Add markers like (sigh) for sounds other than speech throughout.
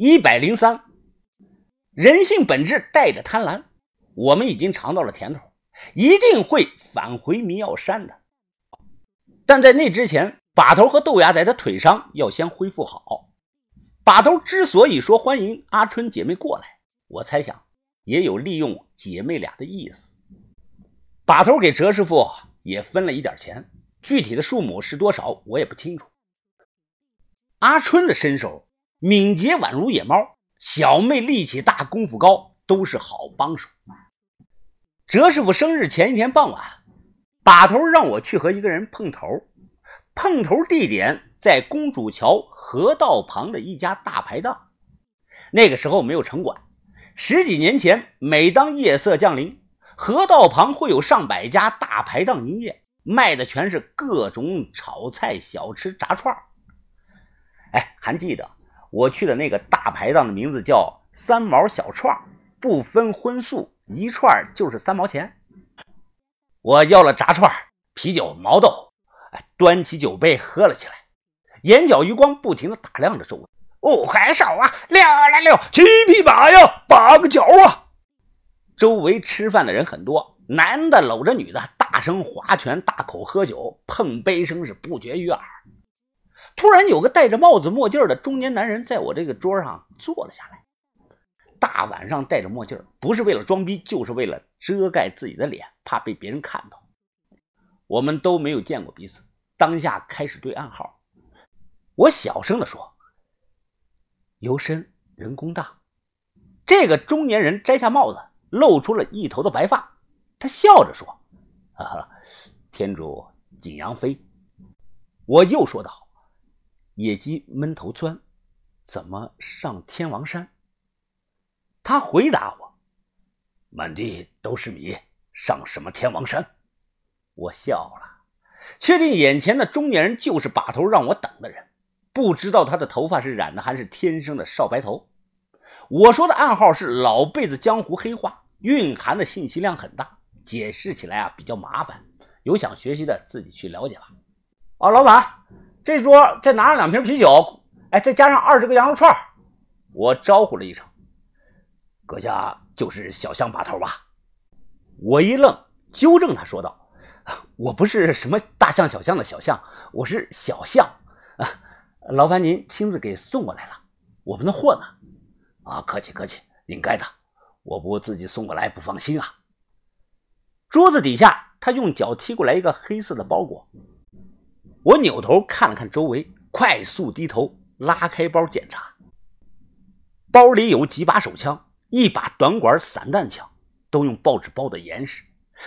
一百零三，人性本质带着贪婪，我们已经尝到了甜头，一定会返回迷药山的。但在那之前，把头和豆芽仔的腿伤要先恢复好。把头之所以说欢迎阿春姐妹过来，我猜想也有利用姐妹俩的意思。把头给哲师傅也分了一点钱，具体的数目是多少我也不清楚。阿春的身手敏捷宛如野猫，小妹力气大，功夫高，都是好帮手。哲师傅生日前一天傍晚，把头让我去和一个人碰头，碰头地点在公主桥河道旁的一家大排档。那个时候没有城管，十几年前，每当夜色降临。河道旁会有上百家大排档营业，卖的全是各种炒菜、小吃、炸串哎，还记得我去的那个大排档的名字叫“三毛小串不分荤素，一串就是三毛钱。我要了炸串、啤酒、毛豆，端起酒杯喝了起来，眼角余光不停的打量着周围。五块手啊，六来六，七匹马呀，八个脚啊。周围吃饭的人很多，男的搂着女的，大声划拳，大口喝酒，碰杯声是不绝于耳。突然，有个戴着帽子墨镜的中年男人在我这个桌上坐了下来。大晚上戴着墨镜，不是为了装逼，就是为了遮盖自己的脸，怕被别人看到。我们都没有见过彼此，当下开始对暗号。我小声地说：“油深人工大。”这个中年人摘下帽子。露出了一头的白发，他笑着说：“哈哈，天主景阳飞。”我又说道：“野鸡闷头钻，怎么上天王山？”他回答我：“满地都是米，上什么天王山？”我笑了，确定眼前的中年人就是把头让我等的人，不知道他的头发是染的还是天生的少白头。我说的暗号是老辈子江湖黑话，蕴含的信息量很大，解释起来啊比较麻烦。有想学习的自己去了解吧。啊，老板，这桌再拿上两瓶啤酒，哎，再加上二十个羊肉串。我招呼了一声，阁下就是小象把头吧？我一愣，纠正他说道：“我不是什么大象小象的小象，我是小象啊。(laughs) 劳烦您亲自给送过来了，我们的货呢？”啊，客气客气，应该的。我不自己送过来不放心啊。桌子底下，他用脚踢过来一个黑色的包裹。我扭头看了看周围，快速低头拉开包检查。包里有几把手枪，一把短管散弹枪，都用报纸包的严实。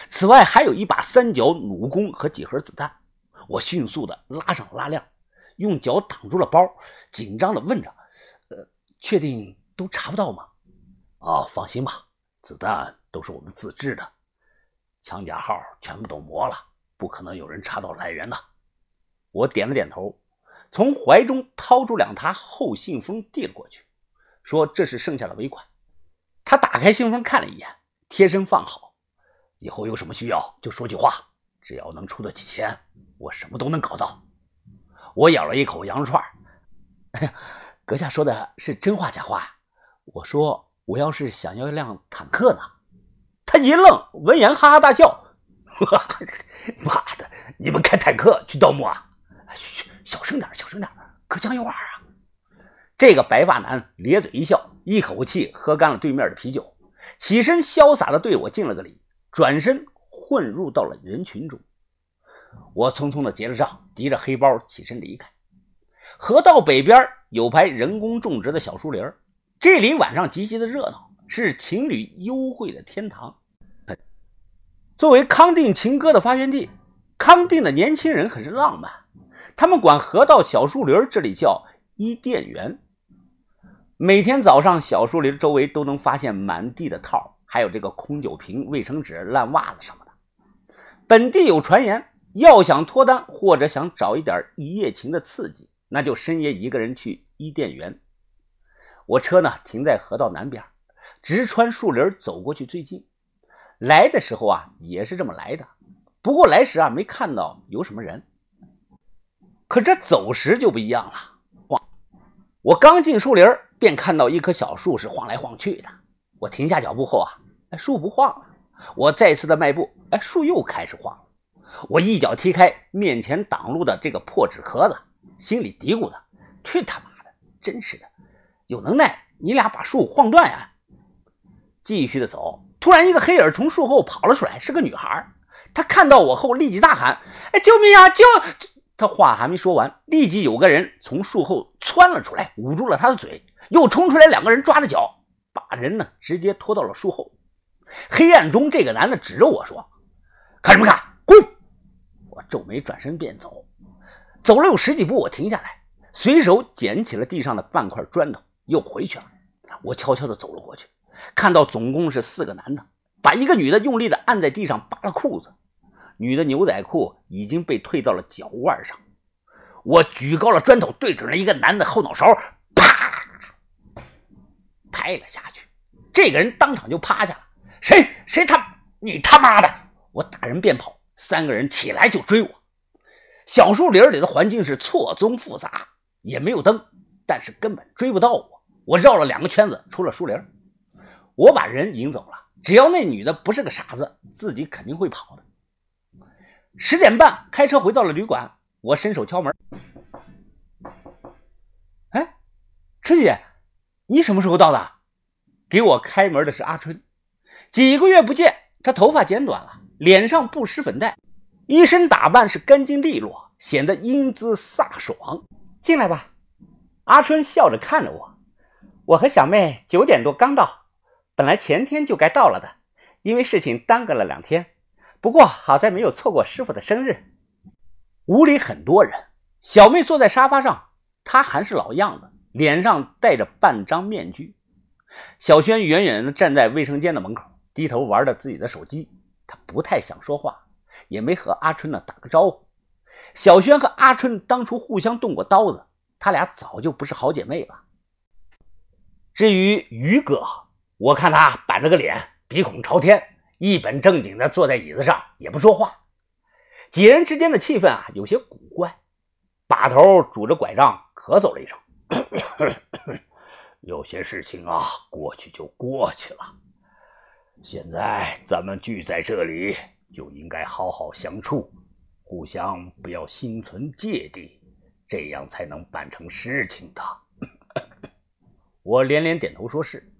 此外，还有一把三角弩弓和几盒子弹。我迅速的拉上拉链，用脚挡住了包，紧张的问着：“呃，确定？”都查不到吗？哦，放心吧，子弹都是我们自制的，枪甲号全部都磨了，不可能有人查到来源的。我点了点头，从怀中掏出两沓厚信封递了过去，说：“这是剩下的尾款。”他打开信封看了一眼，贴身放好。以后有什么需要就说句话，只要能出得起钱，我什么都能搞到。我咬了一口羊肉串，哎呀，阁下说的是真话假话？我说：“我要是想要一辆坦克呢？”他一愣，闻言哈哈大笑：“ (laughs) 妈的，你们开坦克去盗墓啊？嘘，小声点，小声点，隔墙有耳啊！”这个白发男咧嘴一笑，一口气喝干了对面的啤酒，起身潇洒地对我敬了个礼，转身混入到了人群中。我匆匆地结了账，提着黑包起身离开。河道北边有排人工种植的小树林这里晚上极其的热闹，是情侣幽会的天堂。作为康定情歌的发源地，康定的年轻人很是浪漫，他们管河道小树林这里叫伊甸园。每天早上，小树林周围都能发现满地的套，还有这个空酒瓶、卫生纸、烂袜子什么的。本地有传言，要想脱单或者想找一点一夜情的刺激，那就深夜一个人去伊甸园。我车呢停在河道南边，直穿树林走过去最近。来的时候啊也是这么来的，不过来时啊没看到有什么人。可这走时就不一样了。哇！我刚进树林，便看到一棵小树是晃来晃去的。我停下脚步后啊，树不晃了。我再次的迈步，哎，树又开始晃了。我一脚踢开面前挡路的这个破纸壳子，心里嘀咕的：去他妈的！真是的，有能耐你俩把树晃断呀！继续的走，突然一个黑影从树后跑了出来，是个女孩。她看到我后，立即大喊：“哎，救命啊！救！”他话还没说完，立即有个人从树后窜了出来，捂住了他的嘴，又冲出来两个人抓着脚，把人呢直接拖到了树后。黑暗中，这个男的指着我说：“看什么看？滚！”我皱眉转身便走，走了有十几步，我停下来，随手捡起了地上的半块砖头，又回去了。我悄悄地走了过去，看到总共是四个男的，把一个女的用力地按在地上，扒了裤子。女的牛仔裤已经被退到了脚腕上，我举高了砖头，对准了一个男的后脑勺，啪，拍了下去。这个人当场就趴下了。谁？谁他？你他妈的！我打人便跑，三个人起来就追我。小树林里的环境是错综复杂，也没有灯，但是根本追不到我。我绕了两个圈子，出了树林。我把人引走了，只要那女的不是个傻子，自己肯定会跑的。十点半开车回到了旅馆，我伸手敲门。哎，春姐，你什么时候到的？给我开门的是阿春。几个月不见，他头发剪短了，脸上不施粉黛，一身打扮是干净利落，显得英姿飒爽。进来吧。阿春笑着看着我。我和小妹九点多刚到，本来前天就该到了的，因为事情耽搁了两天。不过好在没有错过师傅的生日。屋里很多人，小妹坐在沙发上，她还是老样子，脸上戴着半张面具。小轩远远地站在卫生间的门口，低头玩着自己的手机。他不太想说话，也没和阿春呢打个招呼。小轩和阿春当初互相动过刀子，他俩早就不是好姐妹了。至于于哥，我看他板着个脸，鼻孔朝天。一本正经地坐在椅子上，也不说话。几人之间的气氛啊，有些古怪。把头拄着拐杖，咳嗽了一声：“ (coughs) 有些事情啊，过去就过去了。现在咱们聚在这里，就应该好好相处，互相不要心存芥蒂，这样才能办成事情的。(coughs) ”我连连点头说是。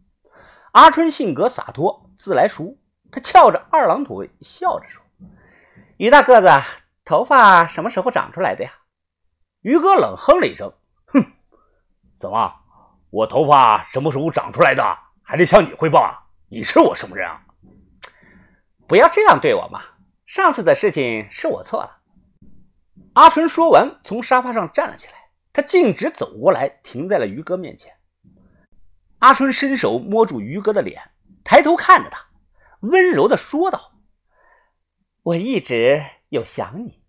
阿春性格洒脱，自来熟。他翘着二郎腿，笑着说：“于大个子，头发什么时候长出来的呀？”于哥冷哼了一声：“哼，怎么，我头发什么时候长出来的，还得向你汇报啊？你是我什么人啊？”不要这样对我嘛！上次的事情是我错了。阿春说完，从沙发上站了起来，他径直走过来，停在了于哥面前。阿春伸手摸住于哥的脸，抬头看着他。温柔的说道：“我一直有想你。”